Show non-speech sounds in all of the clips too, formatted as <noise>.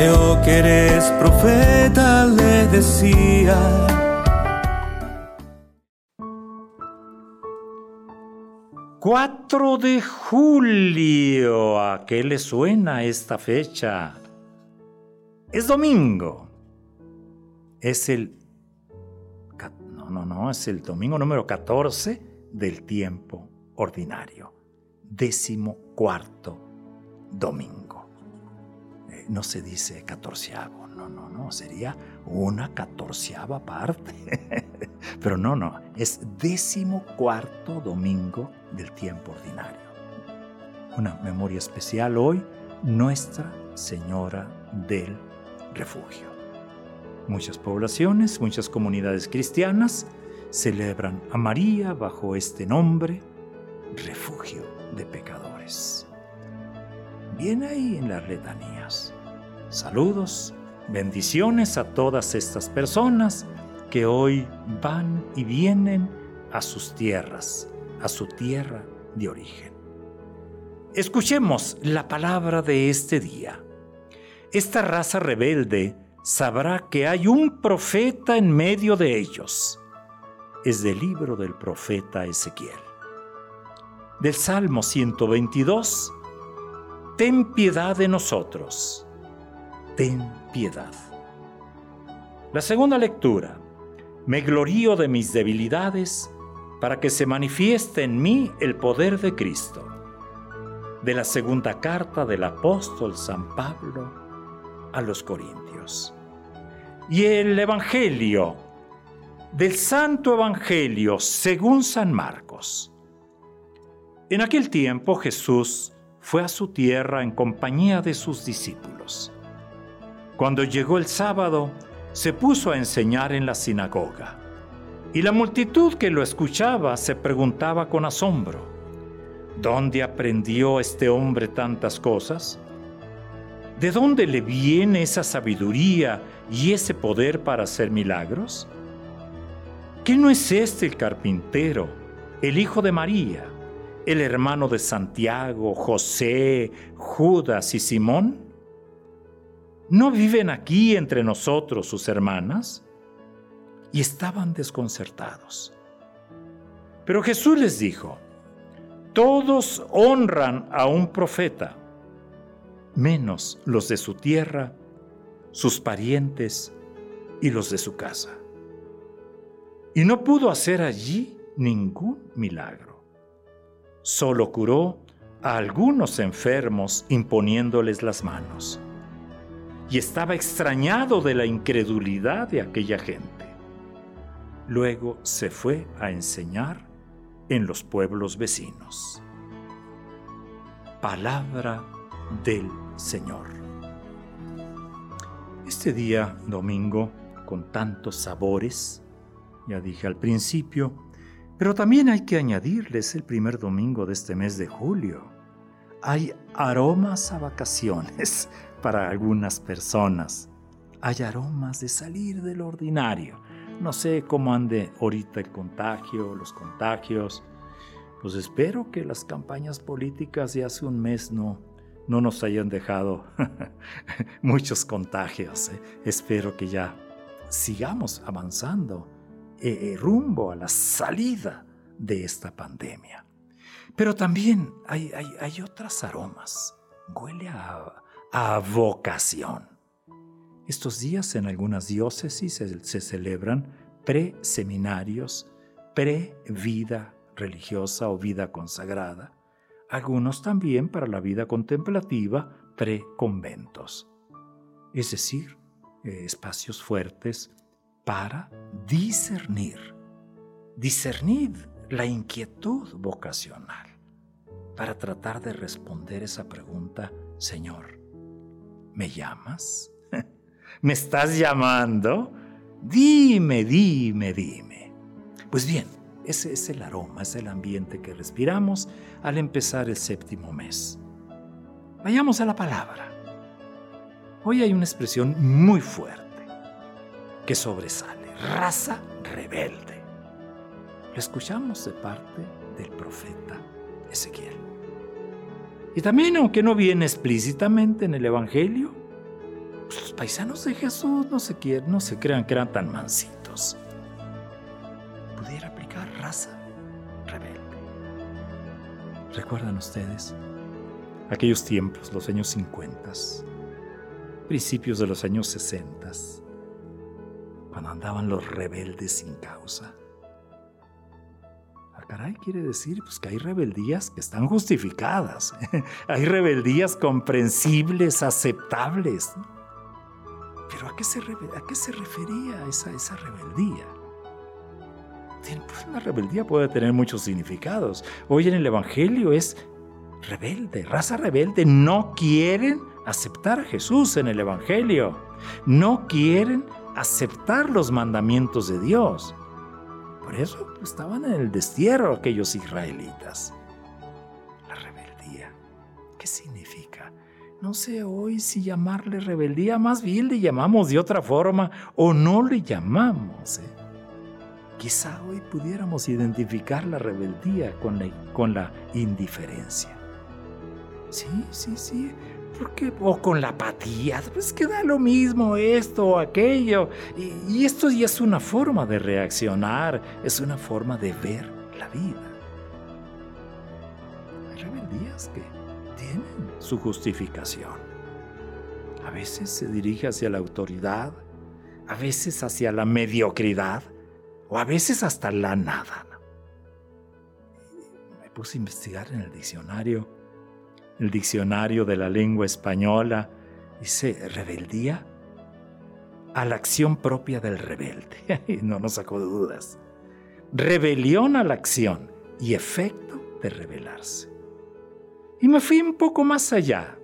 Veo que eres profeta, le decía. ¡4 de julio! ¿A qué le suena esta fecha? Es domingo. Es el... No, no, no, es el domingo número 14 del tiempo ordinario. Décimo cuarto domingo no se dice catorceavo, no, no, no, sería una catorceava parte. <laughs> Pero no, no, es décimo cuarto domingo del tiempo ordinario. Una memoria especial hoy, Nuestra Señora del Refugio. Muchas poblaciones, muchas comunidades cristianas celebran a María bajo este nombre, refugio de pecadores. Viene ahí en las letanías. Saludos, bendiciones a todas estas personas que hoy van y vienen a sus tierras, a su tierra de origen. Escuchemos la palabra de este día. Esta raza rebelde sabrá que hay un profeta en medio de ellos. Es del libro del profeta Ezequiel. Del Salmo 122, Ten piedad de nosotros ten piedad. La segunda lectura. Me glorío de mis debilidades para que se manifieste en mí el poder de Cristo. De la segunda carta del apóstol San Pablo a los Corintios. Y el Evangelio del Santo Evangelio según San Marcos. En aquel tiempo Jesús fue a su tierra en compañía de sus discípulos. Cuando llegó el sábado, se puso a enseñar en la sinagoga. Y la multitud que lo escuchaba se preguntaba con asombro, ¿dónde aprendió este hombre tantas cosas? ¿De dónde le viene esa sabiduría y ese poder para hacer milagros? ¿Qué no es este el carpintero, el hijo de María, el hermano de Santiago, José, Judas y Simón? ¿No viven aquí entre nosotros sus hermanas? Y estaban desconcertados. Pero Jesús les dijo, todos honran a un profeta, menos los de su tierra, sus parientes y los de su casa. Y no pudo hacer allí ningún milagro. Solo curó a algunos enfermos imponiéndoles las manos y estaba extrañado de la incredulidad de aquella gente. Luego se fue a enseñar en los pueblos vecinos. Palabra del Señor. Este día domingo, con tantos sabores, ya dije al principio, pero también hay que añadirles el primer domingo de este mes de julio. Hay aromas a vacaciones, <laughs> para algunas personas. Hay aromas de salir del ordinario. No sé cómo ande ahorita el contagio, los contagios. Pues espero que las campañas políticas de hace un mes no, no nos hayan dejado <laughs> muchos contagios. ¿eh? Espero que ya sigamos avanzando eh, eh, rumbo a la salida de esta pandemia. Pero también hay, hay, otras aromas. Huele a, a vocación. Estos días en algunas diócesis se, celebran pre-seminarios, pre-vida religiosa o vida consagrada, algunos también para la vida contemplativa, pre-conventos. Es decir, eh, espacios fuertes para discernir, discernir la inquietud vocacional, para tratar de responder esa pregunta, Señor, ¿Me llamas? <laughs> ¿Me estás llamando? Dime, dime, dime. Pues bien, ese es el aroma, es el ambiente que respiramos al empezar el séptimo mes. Vayamos a la palabra. Hoy hay una expresión muy fuerte que sobresale, raza rebelde. Lo escuchamos de parte del profeta Ezequiel. Y también, aunque no viene explícitamente en el Evangelio, pues los paisanos de Jesús no se, quieren, no se crean que eran tan mansitos. Pudiera aplicar raza rebelde. ¿Recuerdan ustedes aquellos tiempos, los años 50, principios de los años 60, cuando andaban los rebeldes sin causa. Ah, caray, quiere decir pues, que hay rebeldías que están justificadas, <laughs> hay rebeldías comprensibles, aceptables. Pero ¿a qué se, a qué se refería esa, esa rebeldía? Pues una rebeldía puede tener muchos significados. Hoy en el Evangelio es rebelde, raza rebelde. No quieren aceptar a Jesús en el Evangelio. No quieren aceptar los mandamientos de Dios. Por eso estaban en el destierro aquellos israelitas. La rebeldía, ¿qué significa? No sé hoy si llamarle rebeldía, más bien le llamamos de otra forma o no le llamamos. ¿eh? Quizá hoy pudiéramos identificar la rebeldía con la, con la indiferencia. Sí, sí, sí. Porque, o con la apatía, pues queda lo mismo esto o aquello. Y, y esto ya es una forma de reaccionar, es una forma de ver la vida. Hay rebeldías que tienen su justificación. A veces se dirige hacia la autoridad, a veces hacia la mediocridad, o a veces hasta la nada. Me puse a investigar en el diccionario el diccionario de la lengua española, dice rebeldía a la acción propia del rebelde. <laughs> no nos sacó dudas. Rebelión a la acción y efecto de rebelarse. Y me fui un poco más allá,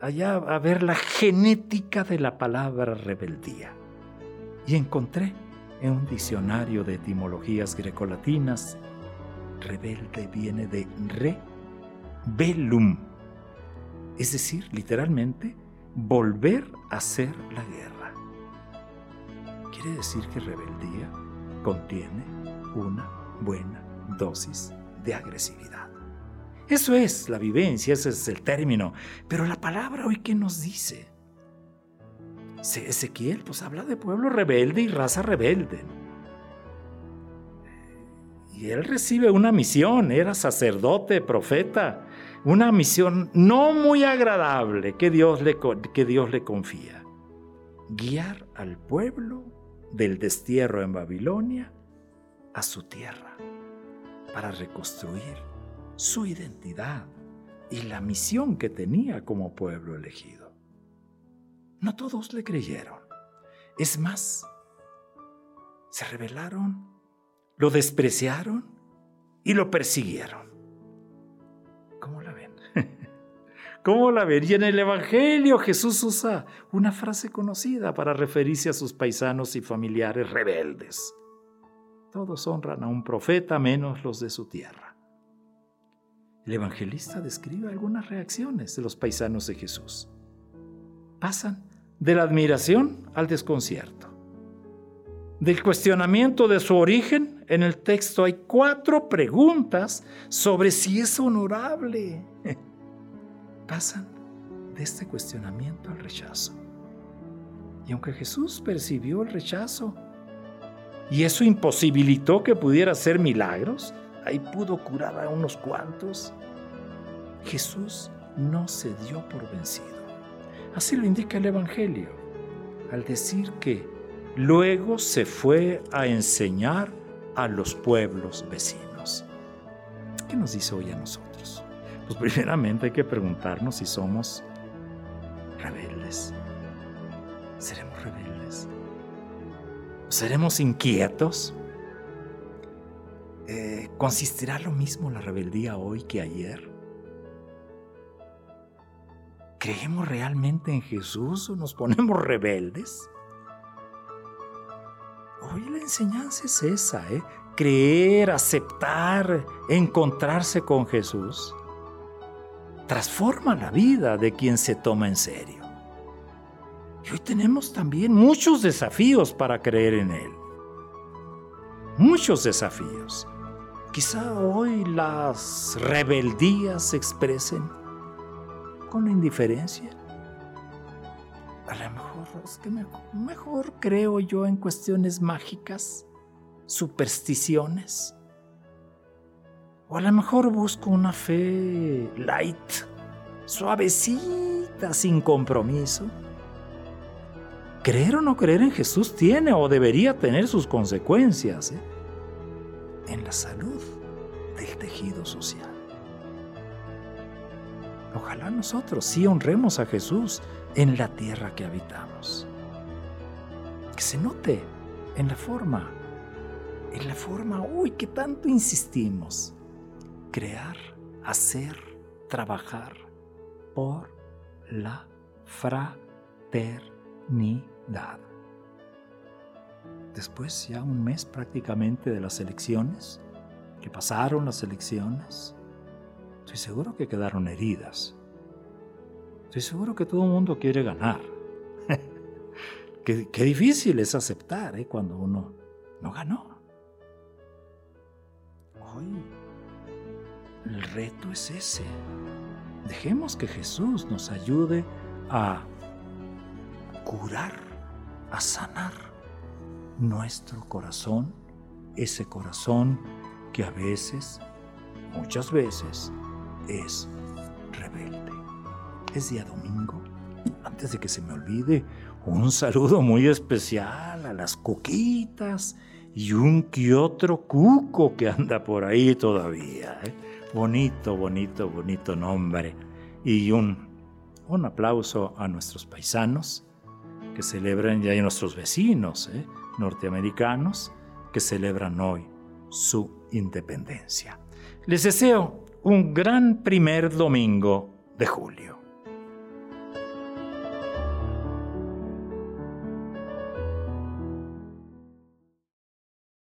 allá a ver la genética de la palabra rebeldía. Y encontré en un diccionario de etimologías grecolatinas, rebelde viene de rebelum, es decir, literalmente, volver a hacer la guerra. Quiere decir que rebeldía contiene una buena dosis de agresividad. Eso es la vivencia, ese es el término. Pero la palabra hoy, ¿qué nos dice? Ezequiel, pues habla de pueblo rebelde y raza rebelde. Y él recibe una misión, era sacerdote, profeta, una misión no muy agradable que Dios le, que Dios le confía. Guiar al pueblo del destierro en Babilonia a su tierra para reconstruir su identidad y la misión que tenía como pueblo elegido. No todos le creyeron. Es más, se rebelaron, lo despreciaron y lo persiguieron. ¿Cómo la? Y en el Evangelio Jesús usa una frase conocida para referirse a sus paisanos y familiares rebeldes. Todos honran a un profeta menos los de su tierra. El evangelista describe algunas reacciones de los paisanos de Jesús. Pasan de la admiración al desconcierto. Del cuestionamiento de su origen en el texto hay cuatro preguntas sobre si es honorable. Pasan de este cuestionamiento al rechazo. Y aunque Jesús percibió el rechazo, y eso imposibilitó que pudiera hacer milagros, ahí pudo curar a unos cuantos, Jesús no se dio por vencido. Así lo indica el Evangelio, al decir que luego se fue a enseñar a los pueblos vecinos. ¿Qué nos dice hoy a nosotros? Pues primeramente hay que preguntarnos si somos rebeldes. ¿Seremos rebeldes? ¿Seremos inquietos? Eh, ¿Consistirá lo mismo la rebeldía hoy que ayer? ¿Creemos realmente en Jesús o nos ponemos rebeldes? Hoy la enseñanza es esa, ¿eh? Creer, aceptar, encontrarse con Jesús. Transforma la vida de quien se toma en serio. Y hoy tenemos también muchos desafíos para creer en Él. Muchos desafíos. Quizá hoy las rebeldías se expresen con indiferencia. A lo mejor es que mejor, creo yo en cuestiones mágicas, supersticiones. O a lo mejor busco una fe light, suavecita, sin compromiso. Creer o no creer en Jesús tiene o debería tener sus consecuencias ¿eh? en la salud del tejido social. Ojalá nosotros sí honremos a Jesús en la tierra que habitamos. Que se note en la forma, en la forma, uy, que tanto insistimos. Crear, hacer, trabajar por la fraternidad. Después ya un mes prácticamente de las elecciones, que pasaron las elecciones, Estoy seguro que quedaron heridas. Estoy seguro que todo el mundo quiere ganar. <laughs> qué, difícil es aceptar ¿eh? cuando uno no ganó. Hoy el reto es ese. Dejemos que Jesús nos ayude a curar, a sanar nuestro corazón, ese corazón que a veces, muchas veces, es rebelde. Es día domingo. Antes de que se me olvide, un saludo muy especial a las coquitas y un que otro cuco que anda por ahí todavía. ¿eh? Bonito, bonito, bonito nombre. Y un, un aplauso a nuestros paisanos que celebran, ya hay nuestros vecinos ¿eh? norteamericanos que celebran hoy su independencia. Les deseo un gran primer domingo de julio.